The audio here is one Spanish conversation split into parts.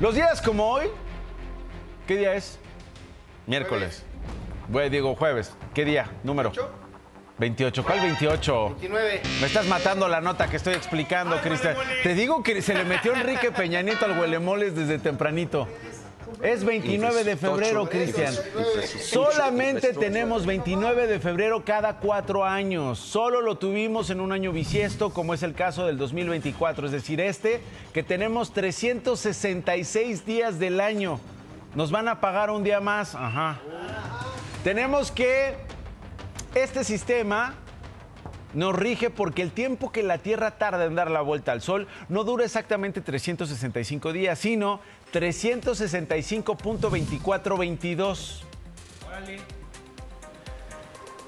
Los días como hoy, ¿qué día es? Miércoles. Bueno, digo jueves. ¿Qué día? Número. 28. ¿Cuál 28? 29. Me estás matando la nota que estoy explicando, Cristian. Te digo que se le metió Enrique Peña Nieto al huelemoles desde tempranito. Es 29 de febrero, Cristian. Solamente tenemos 29 de febrero cada cuatro años. Solo lo tuvimos en un año bisiesto, como es el caso del 2024. Es decir, este, que tenemos 366 días del año. Nos van a pagar un día más. Ajá. Tenemos que este sistema nos rige porque el tiempo que la Tierra tarda en dar la vuelta al Sol no dura exactamente 365 días, sino 365.2422.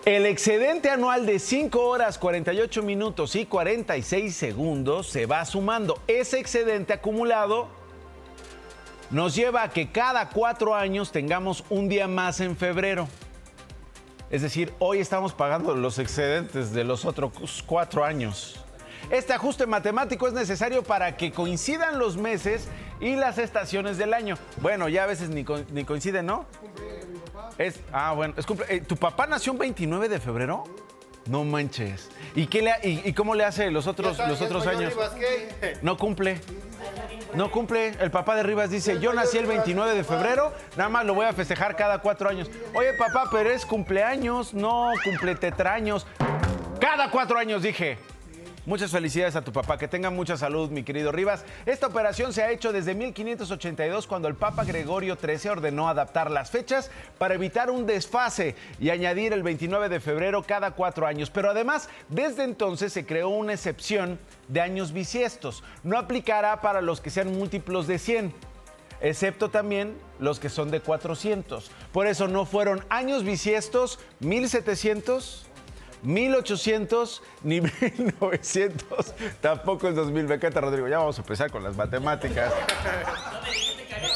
El excedente anual de 5 horas 48 minutos y 46 segundos se va sumando. Ese excedente acumulado nos lleva a que cada cuatro años tengamos un día más en febrero. Es decir, hoy estamos pagando los excedentes de los otros cuatro años. Este ajuste matemático es necesario para que coincidan los meses y las estaciones del año. Bueno, ya a veces ni, co- ni coinciden, ¿no? Es, ah, bueno, es cumple- eh, ¿Tu papá nació un 29 de febrero? No manches. ¿Y, qué le, ha- y, y cómo le hace los otros, está, los otros años? No cumple. No cumple. El papá de Rivas dice, yo nací el 29 de febrero, nada más lo voy a festejar cada cuatro años. Oye, papá, pero es cumpleaños, no cumple tetraños. Cada cuatro años, dije. Muchas felicidades a tu papá, que tenga mucha salud, mi querido Rivas. Esta operación se ha hecho desde 1582, cuando el Papa Gregorio XIII ordenó adaptar las fechas para evitar un desfase y añadir el 29 de febrero cada cuatro años. Pero además, desde entonces se creó una excepción de años bisiestos. No aplicará para los que sean múltiplos de 100 excepto también los que son de 400. Por eso no fueron años bisiestos 1700, 1800 ni 1900, tampoco es 2000. Me encanta, Rodrigo. Ya vamos a empezar con las matemáticas.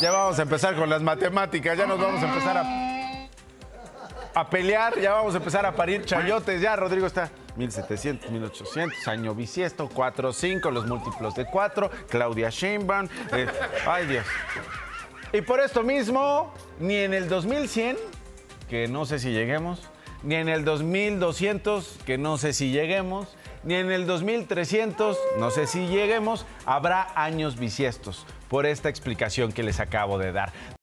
Ya vamos a empezar con las matemáticas, ya nos vamos a empezar a, a pelear, ya vamos a empezar a parir chayotes. Ya, Rodrigo está 1700, 1800, año bisiesto, 4, 5, los múltiplos de 4, Claudia Sheinbaum. eh, ay, Dios. Y por esto mismo, ni en el 2100, que no sé si lleguemos, ni en el 2200, que no sé si lleguemos, ni en el 2300, no sé si lleguemos, habrá años bisiestos por esta explicación que les acabo de dar.